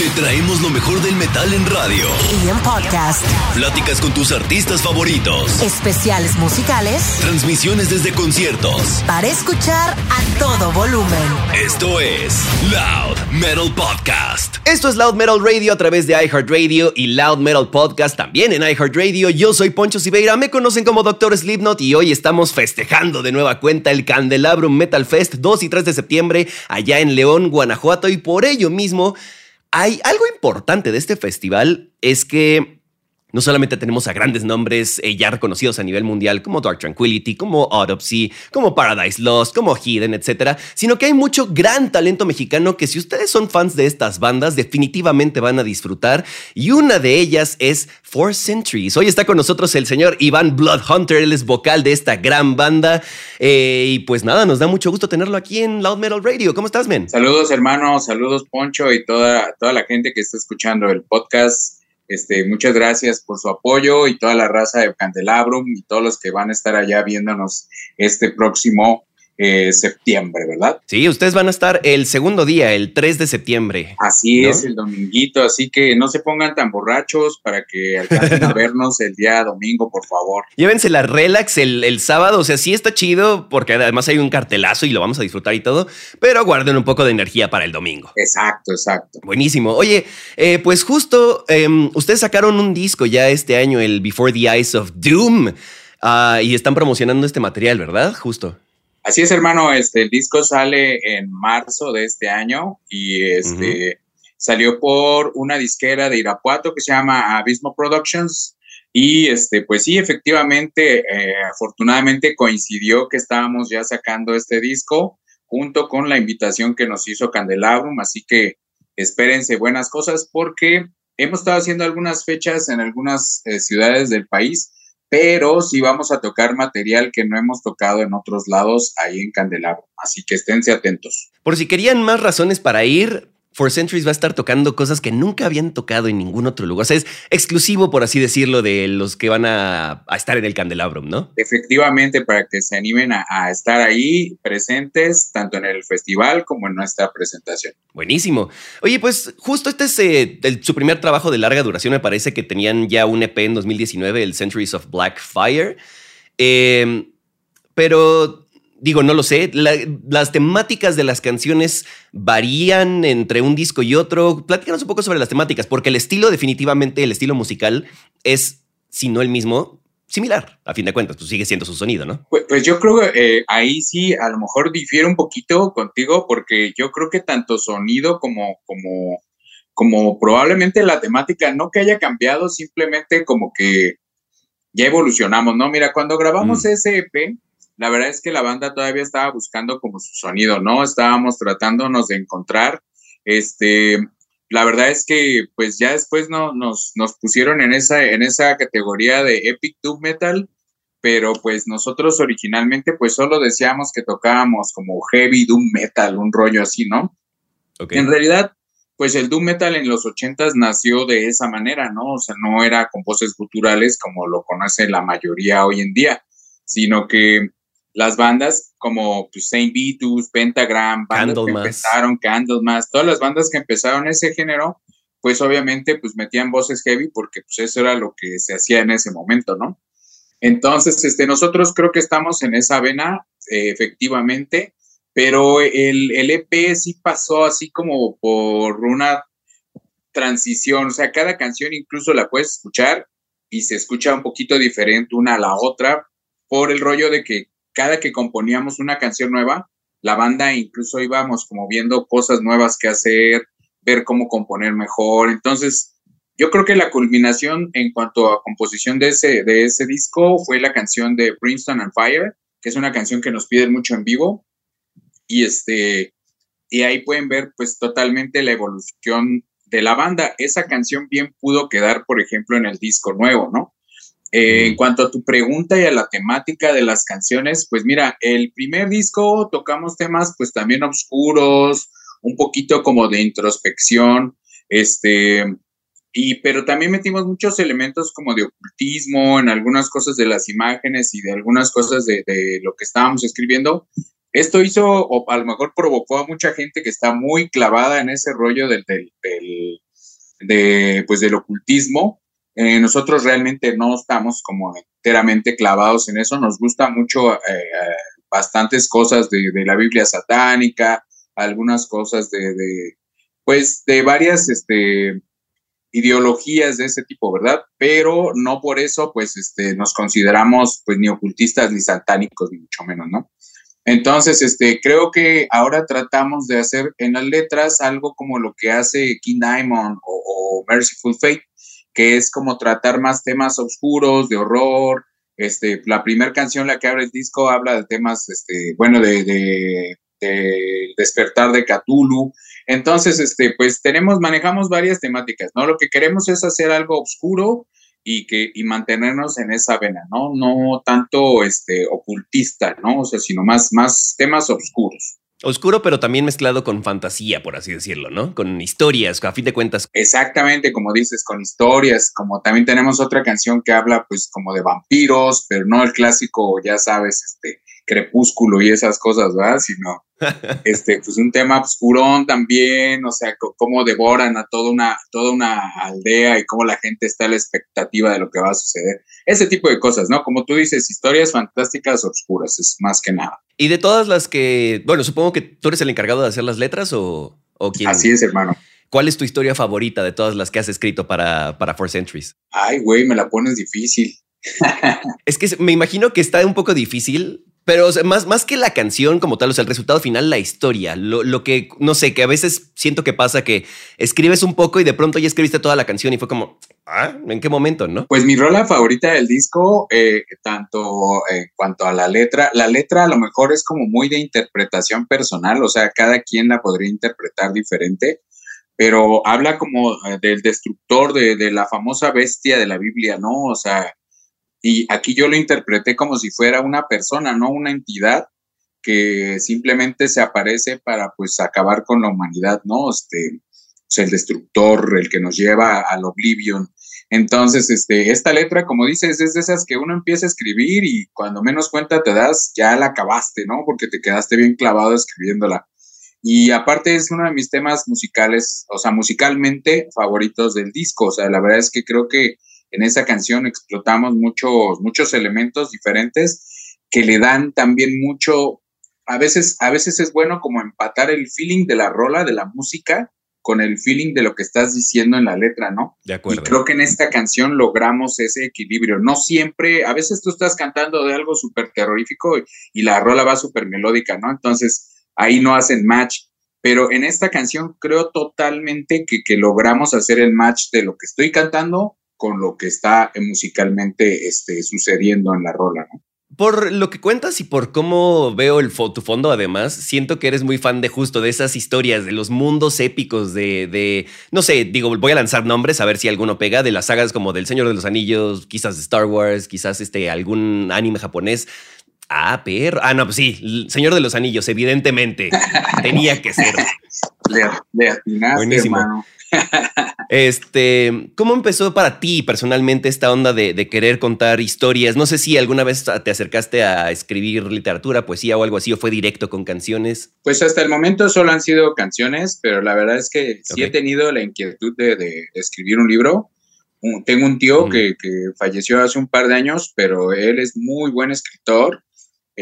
Te traemos lo mejor del metal en radio. Y en podcast. Pláticas con tus artistas favoritos. Especiales musicales. Transmisiones desde conciertos. Para escuchar a todo volumen. Esto es Loud Metal Podcast. Esto es Loud Metal Radio a través de iHeartRadio y Loud Metal Podcast también en iHeartRadio. Yo soy Poncho Siveira, me conocen como Doctor Slipknot y hoy estamos festejando de nueva cuenta el Candelabrum Metal Fest 2 y 3 de septiembre allá en León, Guanajuato y por ello mismo hay algo importante de este festival es que no solamente tenemos a grandes nombres eh, ya reconocidos a nivel mundial como Dark Tranquility, como Autopsy, como Paradise Lost, como Hidden, etc., sino que hay mucho gran talento mexicano que si ustedes son fans de estas bandas definitivamente van a disfrutar y una de ellas es Four Centuries. Hoy está con nosotros el señor Iván Bloodhunter, él es vocal de esta gran banda eh, y pues nada, nos da mucho gusto tenerlo aquí en Loud Metal Radio. ¿Cómo estás, men? Saludos hermanos, saludos Poncho y toda, toda la gente que está escuchando el podcast. Este, muchas gracias por su apoyo y toda la raza de Candelabrum y todos los que van a estar allá viéndonos este próximo eh, septiembre, ¿verdad? Sí, ustedes van a estar el segundo día, el 3 de septiembre. Así ¿no? es, el dominguito, así que no se pongan tan borrachos para que alcancen a vernos el día domingo, por favor. Llévense la relax el, el sábado, o sea, sí está chido porque además hay un cartelazo y lo vamos a disfrutar y todo, pero guarden un poco de energía para el domingo. Exacto, exacto. Buenísimo. Oye, eh, pues justo em, ustedes sacaron un disco ya este año, el Before the Eyes of Doom, ah, y están promocionando este material, ¿verdad? Justo. Así es, hermano, este, el disco sale en marzo de este año y este, salió por una disquera de Irapuato que se llama Abismo Productions. Y este, pues sí, efectivamente, eh, afortunadamente coincidió que estábamos ya sacando este disco junto con la invitación que nos hizo Candelabrum, así que espérense buenas cosas porque hemos estado haciendo algunas fechas en algunas eh, ciudades del país, pero sí vamos a tocar material que no hemos tocado en otros lados ahí en Candelabro, así que esténse atentos. Por si querían más razones para ir, Four Centuries va a estar tocando cosas que nunca habían tocado en ningún otro lugar. O sea, es exclusivo, por así decirlo, de los que van a, a estar en el Candelabrum, ¿no? Efectivamente, para que se animen a, a, estar ahí presentes, tanto en el festival como en nuestra presentación. Buenísimo. Oye, pues justo este es eh, el, su primer trabajo de larga duración. Me parece que tenían ya un EP en 2019, el Centuries of Black Fire. Eh, pero digo, no lo sé, la, las temáticas de las canciones varían entre un disco y otro. Platícanos un poco sobre las temáticas, porque el estilo definitivamente, el estilo musical es, si no el mismo, similar, a fin de cuentas, pues sigue siendo su sonido, ¿no? Pues, pues yo creo que eh, ahí sí, a lo mejor difiere un poquito contigo, porque yo creo que tanto sonido como, como, como probablemente la temática, no que haya cambiado, simplemente como que ya evolucionamos, ¿no? Mira, cuando grabamos mm. ese EP, la verdad es que la banda todavía estaba buscando como su sonido, ¿no? Estábamos tratándonos de encontrar, este, la verdad es que pues ya después no, nos, nos pusieron en esa, en esa categoría de Epic Doom Metal, pero pues nosotros originalmente pues solo decíamos que tocábamos como Heavy Doom Metal, un rollo así, ¿no? Okay. En realidad, pues el Doom Metal en los ochentas nació de esa manera, ¿no? O sea, no era con voces guturales como lo conoce la mayoría hoy en día, sino que las bandas como pues, Saint Vitus, Pentagram, bandas Candlemas. que empezaron, Candlemas, todas las bandas que empezaron ese género, pues obviamente pues metían voces heavy porque pues eso era lo que se hacía en ese momento, ¿no? Entonces, este, nosotros creo que estamos en esa vena, eh, efectivamente, pero el, el EP sí pasó así como por una transición, o sea, cada canción incluso la puedes escuchar y se escucha un poquito diferente una a la otra por el rollo de que cada que componíamos una canción nueva, la banda incluso íbamos como viendo cosas nuevas que hacer, ver cómo componer mejor. Entonces, yo creo que la culminación en cuanto a composición de ese, de ese disco fue la canción de Brimstone and Fire, que es una canción que nos piden mucho en vivo. Y este, y ahí pueden ver pues totalmente la evolución de la banda. Esa canción bien pudo quedar, por ejemplo, en el disco nuevo, ¿no? Eh, en cuanto a tu pregunta y a la temática de las canciones, pues mira, el primer disco tocamos temas pues también oscuros, un poquito como de introspección, este, y pero también metimos muchos elementos como de ocultismo en algunas cosas de las imágenes y de algunas cosas de, lo que estábamos escribiendo. Esto hizo, o a lo mejor provocó a mucha gente que está muy clavada en ese rollo del, del de, pues del ocultismo, eh, nosotros realmente no estamos como enteramente clavados en eso, nos gusta mucho eh, eh, bastantes cosas de, la Biblia satánica, algunas cosas de, pues, de varias este, ideologías de ese tipo, ¿verdad? Pero no por eso, pues, este, nos consideramos, pues, ni ocultistas ni satánicos, ni mucho menos, ¿no? Entonces, este, creo que ahora tratamos de hacer en las letras algo como lo que hace King Diamond o Merciful Fate, que es como tratar más temas oscuros, de horror. Este, la primera canción, la que abre el disco, habla de temas, este, bueno, de, de, despertar de Cthulhu. Entonces, este, pues tenemos, manejamos varias temáticas, ¿no? Lo que queremos es hacer algo oscuro y que y mantenernos en esa vena, ¿no? No tanto este ocultista, ¿no? O sea, sino más más temas oscuros. Oscuro, pero también mezclado con fantasía, por así decirlo, ¿no? Con historias, a fin de cuentas. Exactamente, como dices, con historias, como también tenemos otra canción que habla pues como de vampiros, pero no el clásico, ya sabes, este, crepúsculo y esas cosas, ¿verdad? Sino este, pues un tema oscurón también, o sea, cómo devoran a toda una, toda una aldea y cómo la gente está a la expectativa de lo que va a suceder. Ese tipo de cosas, ¿no? Como tú dices, historias fantásticas oscuras, es más que nada. Y de todas las que, bueno, supongo que tú eres el encargado de hacer las letras o, o quién. Así es, hermano. ¿Cuál es tu historia favorita de todas las que has escrito para, para Four Centuries? Ay, güey, me la pones difícil. es que me imagino que está un poco difícil pero más, más que la canción como tal, o sea, el resultado final, la historia, lo, lo, que, no sé, que a veces siento que pasa que escribes un poco y de pronto ya escribiste toda la canción y fue como, ah, ¿en qué momento, no? Pues mi rola favorita del disco, eh, tanto en cuanto a la letra, la letra a lo mejor es como muy de interpretación personal, o sea, cada quien la podría interpretar diferente, pero habla como eh, del destructor, de, de la famosa bestia de la Biblia, ¿no? O sea, y aquí yo lo interpreté como si fuera una persona, no una entidad que simplemente se aparece para pues acabar con la humanidad, ¿no? Este, pues, el destructor, el que nos lleva al oblivion. Entonces, este, esta letra, como dices, es de esas que uno empieza a escribir y cuando menos cuenta te das, ya la acabaste, ¿no? Porque te quedaste bien clavado escribiéndola. Y aparte es uno de mis temas musicales, o sea, musicalmente favoritos del disco. O sea, la verdad es que creo que en esa canción explotamos muchos, muchos elementos diferentes que le dan también mucho, a veces, a veces es bueno como empatar el feeling de la rola, de la música, con el feeling de lo que estás diciendo en la letra, ¿no? De acuerdo. Y creo que en esta canción logramos ese equilibrio. No siempre, a veces tú estás cantando de algo súper terrorífico y, la rola va súper melódica, ¿no? Entonces ahí no hacen match. Pero en esta canción creo totalmente que, que logramos hacer el match de lo que estoy cantando con lo que está musicalmente este, sucediendo en la rola, ¿no? Por lo que cuentas y por cómo veo el tu fondo, además, siento que eres muy fan de justo de esas historias, de los mundos épicos, de, de, no sé, digo, voy a lanzar nombres a ver si alguno pega, de las sagas como del Señor de los Anillos, quizás de Star Wars, quizás este, algún anime japonés. Ah, perro. Ah, no, pues sí, Señor de los Anillos, evidentemente. Tenía que ser. Le, Buenísimo. Hermano. Este, ¿cómo empezó para ti personalmente esta onda de, querer contar historias? No sé si alguna vez te acercaste a escribir literatura, poesía o algo así, o fue directo con canciones. Pues hasta el momento solo han sido canciones, pero la verdad es que sí he tenido la inquietud de, escribir un libro. Tengo un tío que, que falleció hace un par de años, pero él es muy buen escritor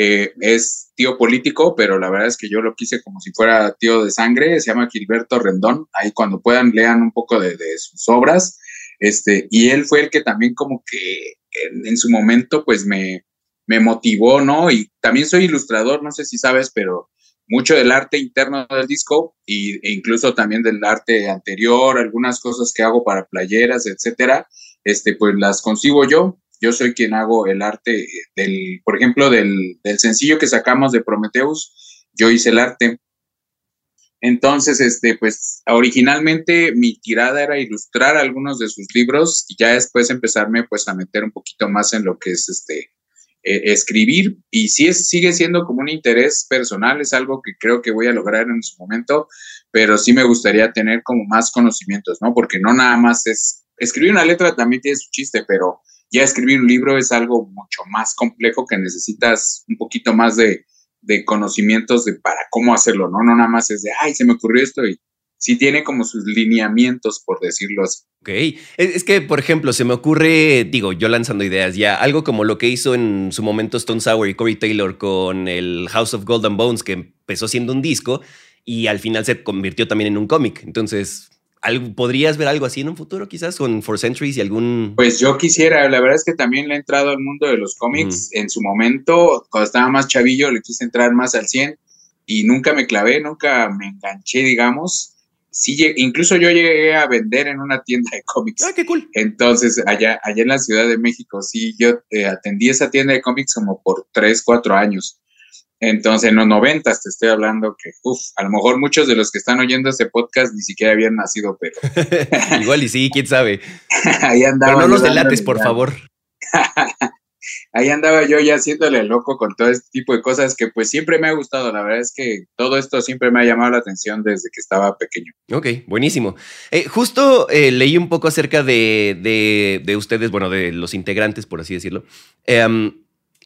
eh, es tío político, pero la verdad es que yo lo quise como si fuera tío de sangre. Se llama Gilberto Rendón. Ahí cuando puedan lean un poco de, sus obras. Este, y él fue el que también como que en, su momento pues me, me motivó, ¿no? Y también soy ilustrador, no sé si sabes, pero mucho del arte interno del disco y, e incluso también del arte anterior, algunas cosas que hago para playeras, etcétera, este, pues las consigo yo yo soy quien hago el arte del, por ejemplo, del, sencillo que sacamos de Prometheus, yo hice el arte. Entonces, este, pues originalmente mi tirada era ilustrar algunos de sus libros y ya después empezarme pues a meter un poquito más en lo que es este eh, escribir y sí es, sigue siendo como un interés personal, es algo que creo que voy a lograr en su momento, pero sí me gustaría tener como más conocimientos, ¿no? Porque no nada más es, escribir una letra también tiene su chiste, pero ya escribir un libro es algo mucho más complejo que necesitas un poquito más de, de conocimientos de para cómo hacerlo, ¿no? No nada más es de, ay, se me ocurrió esto y sí tiene como sus lineamientos, por decirlo así. Ok, es, que, por ejemplo, se me ocurre, digo, yo lanzando ideas ya, algo como lo que hizo en su momento Stone Sour y Corey Taylor con el House of Golden Bones, que empezó siendo un disco y al final se convirtió también en un cómic. Entonces, ¿podrías ver algo así en un futuro quizás con Four Centuries y algún...? Pues yo quisiera, la verdad es que también le he entrado al mundo de los cómics. En su momento, cuando estaba más chavillo, le quise entrar más al 100 y nunca me clavé, nunca me enganché, digamos sí, incluso yo llegué a vender en una tienda de cómics. Ah, qué cool. Entonces, allá, allá en la Ciudad de México, sí, yo eh, atendí esa tienda de cómics como por tres, cuatro años. Entonces, en los noventas te estoy hablando que, uff, a lo mejor muchos de los que están oyendo este podcast ni siquiera habían nacido, pero... Igual y sí, quién sabe. Ahí andaba. Pero no los delates, por favor. ahí andaba yo ya haciéndole loco con todo este tipo de cosas que pues siempre me ha gustado. La verdad es que todo esto siempre me ha llamado la atención desde que estaba pequeño. Ok, buenísimo. Eh, justo eh, leí un poco acerca de, de, ustedes, bueno, de los integrantes, por así decirlo. Em,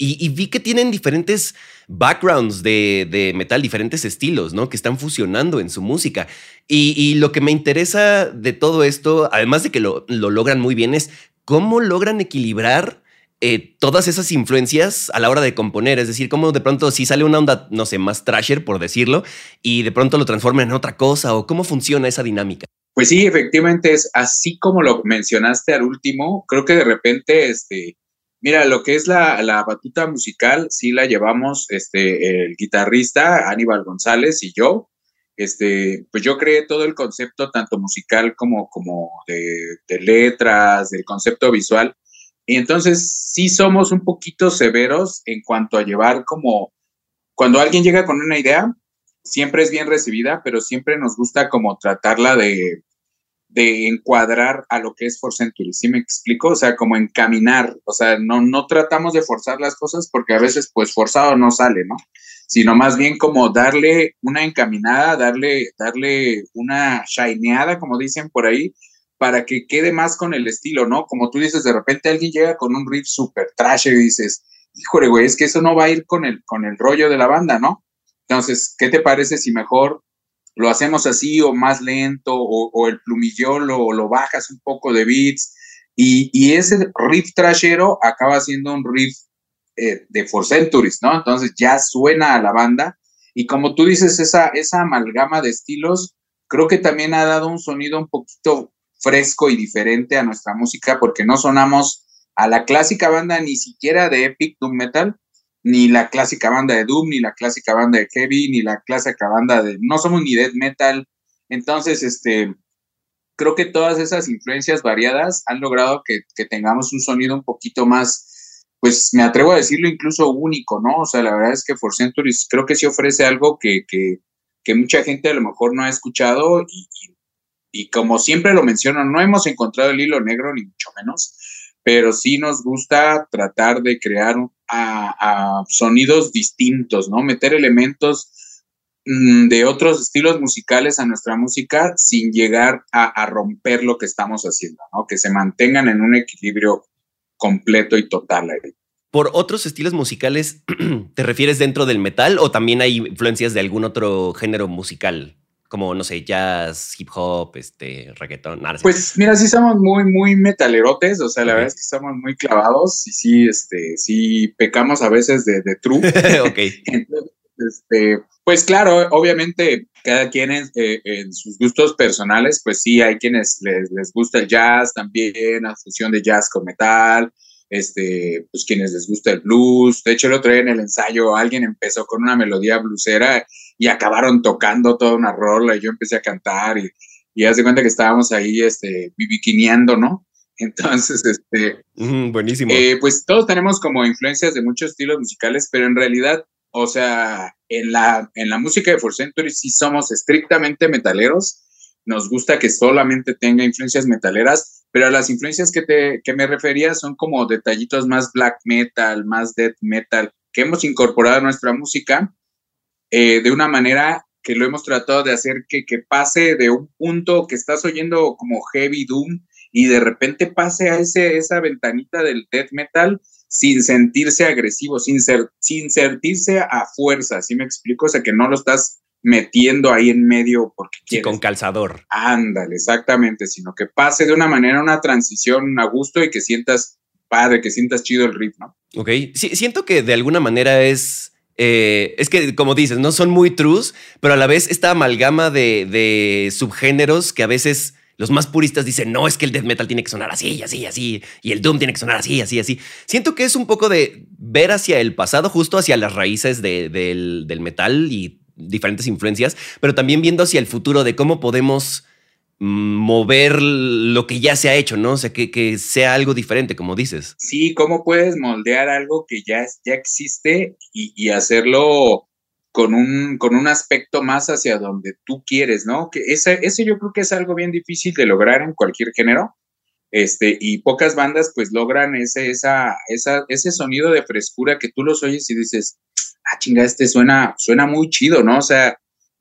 y, vi que tienen diferentes backgrounds de, de, metal, diferentes estilos, ¿no? Que están fusionando en su música. Y, y, lo que me interesa de todo esto, además de que lo, lo logran muy bien, es cómo logran equilibrar eh, todas esas influencias a la hora de componer. Es decir, cómo de pronto si sale una onda, no sé, más trasher, por decirlo, y de pronto lo transforma en otra cosa, o cómo funciona esa dinámica. Pues sí, efectivamente es así como lo mencionaste al último. Creo que de repente, este, mira, lo que es la, la batuta musical, sí la llevamos este, el guitarrista Aníbal González y yo. Este, pues yo creé todo el concepto, tanto musical como, como de, de letras, del concepto visual y entonces sí somos un poquito severos en cuanto a llevar como, cuando alguien llega con una idea, siempre es bien recibida, pero siempre nos gusta como tratarla de, de encuadrar a lo que es For Century, ¿sí me explico? O sea, como encaminar, o sea, no, no tratamos de forzar las cosas porque a veces pues forzado no sale, ¿no? Sino más bien como darle una encaminada, darle, darle una shineada, como dicen por ahí, para que quede más con el estilo, ¿no? Como tú dices, de repente alguien llega con un riff súper trash y dices, híjole, güey, es que eso no va a ir con el, con el rollo de la banda, ¿no? Entonces, ¿qué te parece si mejor lo hacemos así o más lento o, el plumillón lo, lo, bajas un poco de beats y, ese riff trashero acaba siendo un riff eh, de For Centuries, ¿no? Entonces ya suena a la banda y como tú dices, esa, esa amalgama de estilos creo que también ha dado un sonido un poquito fresco y diferente a nuestra música porque no sonamos a la clásica banda ni siquiera de Epic Doom Metal, ni la clásica banda de Doom, ni la clásica banda de Heavy, ni la clásica banda de... No somos ni Death Metal. Entonces, este, creo que todas esas influencias variadas han logrado que, tengamos un sonido un poquito más, pues me atrevo a decirlo incluso único, ¿no? O sea, la verdad es que For Centuries creo que sí ofrece algo que, que, mucha gente a lo mejor no ha escuchado y, y como siempre lo menciono, no hemos encontrado el hilo negro, ni mucho menos, pero sí nos gusta tratar de crear a, sonidos distintos, ¿no? Meter elementos mm, de otros estilos musicales a nuestra música sin llegar a, romper lo que estamos haciendo, ¿no? Que se mantengan en un equilibrio completo y total ¿Por otros estilos musicales te refieres dentro del metal o también hay influencias de algún otro género musical? Como, no sé, jazz, hip hop, este, reggaetón, nada. Pues mira, sí somos muy, muy metalerotes, o sea, la verdad es que somos muy clavados y sí, este, sí pecamos a veces de, de true. ok. este, pues claro, obviamente cada quien eh, en, sus gustos personales, pues sí, hay quienes les, les gusta el jazz también, la fusión de jazz con metal, este, pues quienes les gusta el blues. De hecho, el otro día en el ensayo alguien empezó con una melodía bluesera y acabaron tocando toda una rola y yo empecé a cantar y, y haz de cuenta que estábamos ahí, este, bibiquineando, ¿no? Entonces, este... buenísimo. Eh, pues todos tenemos como influencias de muchos estilos musicales, pero en realidad o sea, en la, en la música de For Century sí somos estrictamente metaleros. Nos gusta que solamente tenga influencias metaleras, pero las influencias que, te, que me refería son como detallitos más black metal, más death metal, que hemos incorporado a nuestra música eh, de una manera que lo hemos tratado de hacer que, que pase de un punto que estás oyendo como heavy doom y de repente pase a ese, esa ventanita del death metal sin sentirse agresivo, sin, ser, sin sentirse a fuerza, ¿sí me explico? O sea, que no lo estás metiendo ahí en medio porque quieres. con calzador. Ándale, exactamente, sino que pase de una manera una transición a gusto y que sientas padre, que sientas chido el ritmo. Ok, sí, siento que de alguna manera es eh, es que, como dices, no son muy trus, pero a la vez esta amalgama de, subgéneros que a veces los más puristas dicen, no, es que el death metal tiene que sonar así, así, así, y el doom tiene que sonar así, así, así. Siento que es un poco de ver hacia el pasado, justo hacia las raíces del metal y diferentes influencias, pero también viendo hacia el futuro de cómo podemos mover lo que ya se ha hecho, ¿no? O sea, que, sea algo diferente, como dices. Sí, ¿cómo puedes moldear algo que ya, ya existe y, hacerlo con un, con un aspecto más hacia donde tú quieres, ¿no? Que ese, ese yo creo que es algo bien difícil de lograr en cualquier género. Este, y pocas bandas pues logran ese, esa, esa, ese sonido de frescura que tú los oyes y dices, ah, chinga, este suena, suena muy chido, ¿no? O sea,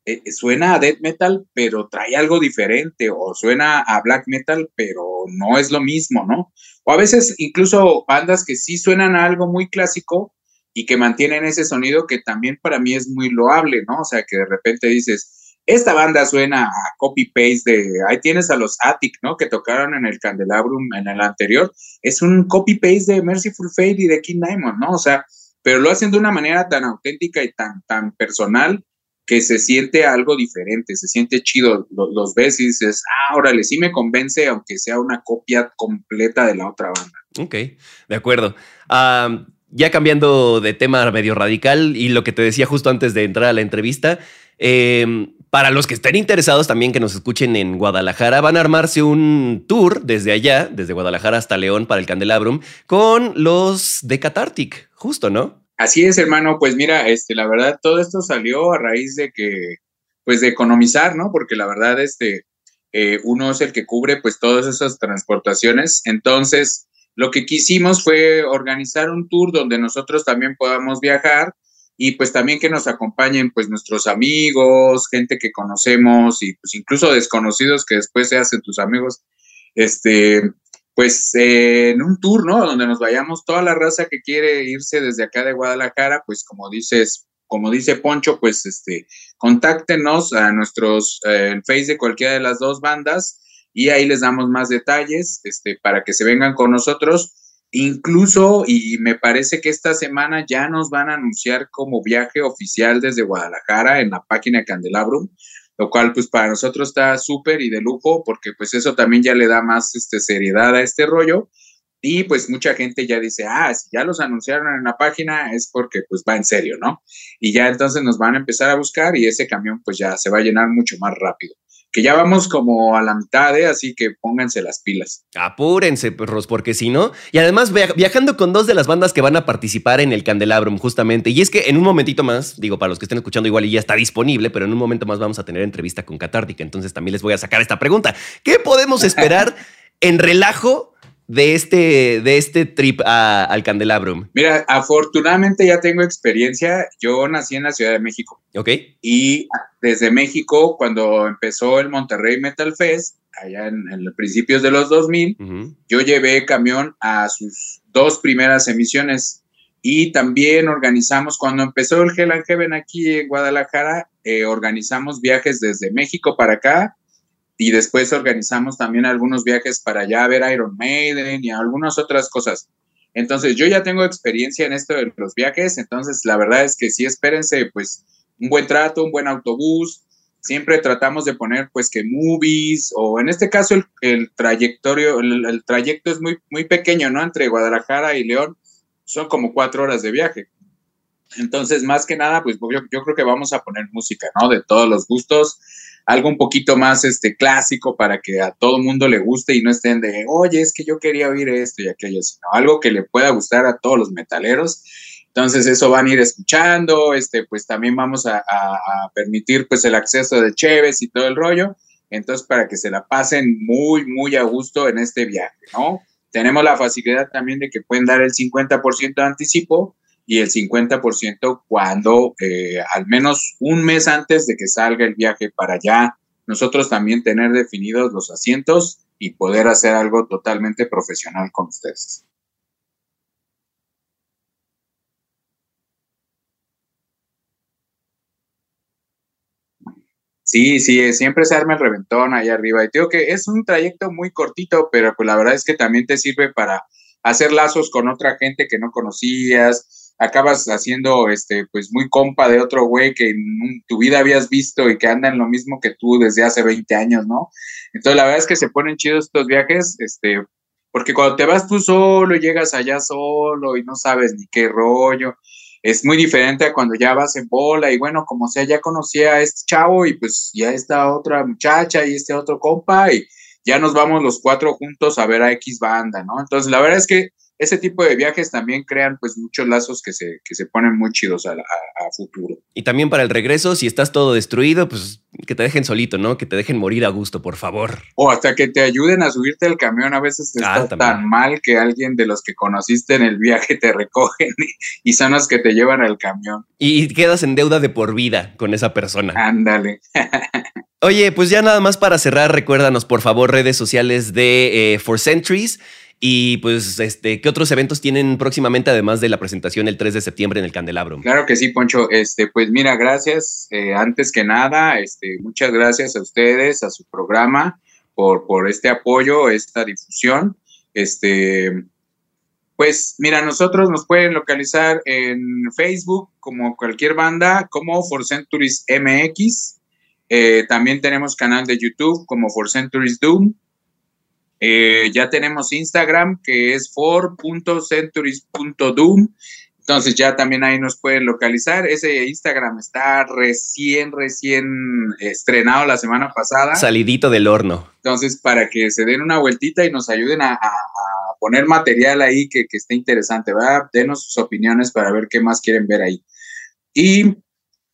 eh, suena a death metal, pero trae algo diferente, o suena a black metal, pero no es lo mismo, ¿no? O a veces incluso bandas que sí suenan a algo muy clásico y que mantienen ese sonido que también para mí es muy loable, ¿no? O sea, que de repente dices, esta banda suena a copy-paste de, ahí tienes a los Attic, ¿no? Que tocaron en el Candelabrum en el anterior, es un copy-paste de Merciful Fate y de King Diamond, ¿no? O sea, pero lo hacen de una manera tan auténtica y tan, tan personal que se siente algo diferente, se siente chido, los, ves y dices, ah, órale, sí me convence, aunque sea una copia completa de la otra banda. Ok, de acuerdo. ya cambiando de tema medio radical y lo que te decía justo antes de entrar a la entrevista, em, para los que estén interesados también que nos escuchen en Guadalajara, van a armarse un tour desde allá, desde Guadalajara hasta León para el Candelabrum, con los de Catartic, justo, ¿no? Así es, hermano, pues mira, este, la verdad, todo esto salió a raíz de que, pues de economizar, ¿no? Porque la verdad, este, eh, uno es el que cubre, pues, todas esas transportaciones. Entonces, lo que quisimos fue organizar un tour donde nosotros también podamos viajar y pues también que nos acompañen, pues, nuestros amigos, gente que conocemos y pues incluso desconocidos que después se hacen tus amigos, este, pues eh, en un tour, ¿no? Donde nos vayamos toda la raza que quiere irse desde acá de Guadalajara, pues como dices, como dice Poncho, pues este, contáctenos a nuestros, eh, el Face de cualquiera de las dos bandas y ahí les damos más detalles, este, para que se vengan con nosotros. Incluso, y me parece que esta semana ya nos van a anunciar como viaje oficial desde Guadalajara en la página Candelabrum lo cual pues para nosotros está súper y de lujo porque pues eso también ya le da más este, seriedad a este rollo y pues mucha gente ya dice, ah, si ya los anunciaron en la página es porque pues va en serio, ¿no? Y ya entonces nos van a empezar a buscar y ese camión pues ya se va a llenar mucho más rápido que ya vamos como a la mitad, ¿eh? así que pónganse las pilas. Apúrense, perros, porque si no. Y además, viajando con dos de las bandas que van a participar en el Candelabrum, justamente. Y es que en un momentito más, digo, para los que estén escuchando, igual y ya está disponible, pero en un momento más vamos a tener entrevista con Catártica. Entonces también les voy a sacar esta pregunta. ¿Qué podemos esperar en relajo de este, de este trip al Candelabrum? Mira, afortunadamente ya tengo experiencia. Yo nací en la Ciudad de México. Ok. Y desde México, cuando empezó el Monterrey Metal Fest, allá en, los principios de los 2000, yo llevé camión a sus dos primeras emisiones. Y también organizamos, cuando empezó el Hell and Heaven aquí en Guadalajara, eh, organizamos viajes desde México para acá y después organizamos también algunos viajes para allá a ver Iron Maiden y algunas otras cosas. Entonces, yo ya tengo experiencia en esto de los viajes, entonces la verdad es que sí, espérense, pues, un buen trato, un buen autobús. Siempre tratamos de poner, pues, que movies, o en este caso el, el el, trayecto es muy, muy pequeño, ¿no? Entre Guadalajara y León son como cuatro horas de viaje. Entonces, más que nada, pues yo, yo creo que vamos a poner música, ¿no? De todos los gustos algo un poquito más este, clásico para que a todo mundo le guste y no estén de, oye, es que yo quería oír esto y aquello, sino algo que le pueda gustar a todos los metaleros. Entonces eso van a ir escuchando, este, pues también vamos a, permitir pues el acceso de Cheves y todo el rollo. Entonces, para que se la pasen muy, muy a gusto en este viaje, ¿no? Tenemos la facilidad también de que pueden dar el 50% de anticipo y el 50% cuando eh, al menos un mes antes de que salga el viaje para allá, nosotros también tener definidos los asientos y poder hacer algo totalmente profesional con ustedes. Sí, sí, siempre se arma el reventón ahí arriba. Y digo que es un trayecto muy cortito, pero pues la verdad es que también te sirve para hacer lazos con otra gente que no conocías. Acabas haciendo, este, pues muy compa de otro güey que en tu vida habías visto y que anda en lo mismo que tú desde hace 20 años, ¿no? Entonces la verdad es que se ponen chidos estos viajes, este, porque cuando te vas tú solo llegas allá solo y no sabes ni qué rollo, es muy diferente a cuando ya vas en bola y bueno, como sea, ya conocía a este chavo y pues ya está otra muchacha y este otro compa y ya nos vamos los cuatro juntos a ver a X banda, ¿no? Entonces, la verdad es que ese tipo de viajes también crean pues muchos lazos que se, que se ponen muy chidos a, a, a, futuro. Y también para el regreso, si estás todo destruido, pues que te dejen solito, ¿no? Que te dejen morir a gusto, por favor. O hasta que te ayuden a subirte al camión. A veces ah, está tan mal que alguien de los que conociste en el viaje te recogen y, y son los que te llevan al camión. Y quedas en deuda de por vida con esa persona. Ándale. Oye, pues ya nada más para cerrar, recuérdanos por favor redes sociales de eh, For Centuries y pues, este, ¿qué otros eventos tienen próximamente, además de la presentación el 3 de septiembre en el Candelabro? Claro que sí, Poncho. Este, pues mira, gracias. Eh, antes que nada, este, muchas gracias a ustedes, a su programa, por, por este apoyo, esta difusión. Este, pues mira, nosotros nos pueden localizar en Facebook, como cualquier banda, como For Centuries MX. Eh, también tenemos canal de YouTube como For Centuries Doom. Eh, ya tenemos Instagram que es for.centuries.doom. Entonces ya también ahí nos pueden localizar. Ese Instagram está recién, recién estrenado la semana pasada. Salidito del horno. Entonces, para que se den una vueltita y nos ayuden a, a, a poner material ahí que, que esté interesante, ¿verdad? Denos sus opiniones para ver qué más quieren ver ahí. Y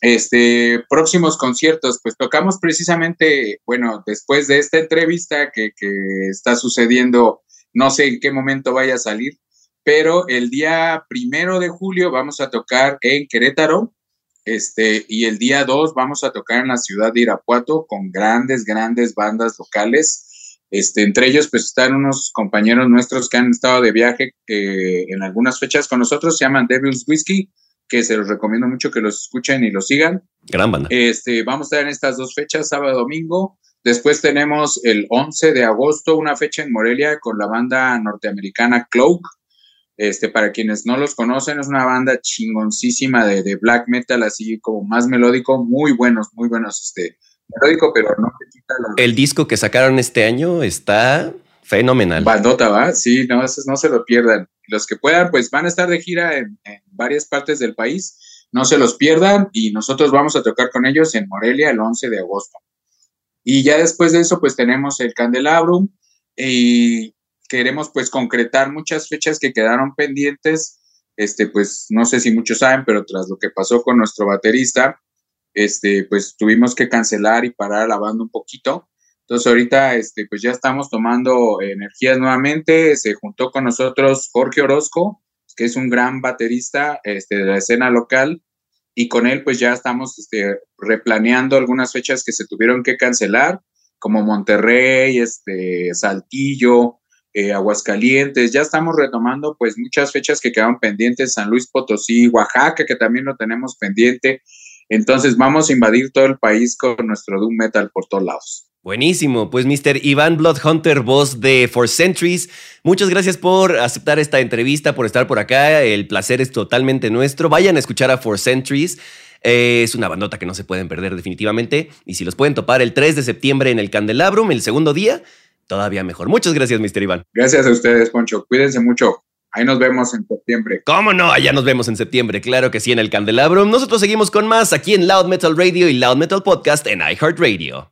este, próximos conciertos, pues tocamos precisamente, bueno, después de esta entrevista que, que, está sucediendo, no sé en qué momento vaya a salir, pero el día primero de julio vamos a tocar en Querétaro, este, y el día 2 vamos a tocar en la ciudad de Irapuato con grandes, grandes bandas locales. Este, entre ellos, pues están unos compañeros nuestros que han estado de viaje eh, en algunas fechas con nosotros, se llaman Devil's Whiskey que se los recomiendo mucho que los escuchen y los sigan. Gran banda. Este, vamos a estar en estas dos fechas, sábado y domingo. Después tenemos el 11 de agosto, una fecha en Morelia con la banda norteamericana Cloak. Este, para quienes no los conocen, es una banda chingoncísima de, de black metal, así como más melódico, muy buenos, muy buenos. Este, melódico, pero no la... El disco que sacaron este año está fenomenal. Bandota, ¿va? Sí, no, no se lo pierdan los que puedan, pues van a estar de gira en, en, varias partes del país. No se los pierdan y nosotros vamos a tocar con ellos en Morelia el 11 de agosto. Y ya después de eso, pues tenemos el Candelabrum y queremos pues concretar muchas fechas que quedaron pendientes. Este, pues no sé si muchos saben, pero tras lo que pasó con nuestro baterista, este, pues tuvimos que cancelar y parar la banda un poquito. Entonces ahorita este, pues ya estamos tomando energías nuevamente. Se juntó con nosotros Jorge Orozco, que es un gran baterista este, de la escena local. Y con él pues ya estamos este, replaneando algunas fechas que se tuvieron que cancelar, como Monterrey, este, Saltillo, eh, Aguascalientes. Ya estamos retomando pues muchas fechas que quedaron pendientes, San Luis Potosí, Oaxaca, que también lo tenemos pendiente. Entonces vamos a invadir todo el país con nuestro Doom Metal por todos lados. Buenísimo, pues Mr. Iván Bloodhunter, voz de For Centuries, muchas gracias por aceptar esta entrevista, por estar por acá, el placer es totalmente nuestro. Vayan a escuchar a For Centuries, eh, es una bandota que no se pueden perder definitivamente, y si los pueden topar el 3 de septiembre en el Candelabrum, el segundo día, todavía mejor. Muchas gracias, Mr. Iván. Gracias a ustedes, Poncho, cuídense mucho. Ahí nos vemos en septiembre. ¿Cómo no? Allá nos vemos en septiembre, claro que sí, en el Candelabrum. Nosotros seguimos con más aquí en Loud Metal Radio y Loud Metal Podcast en iHeartRadio.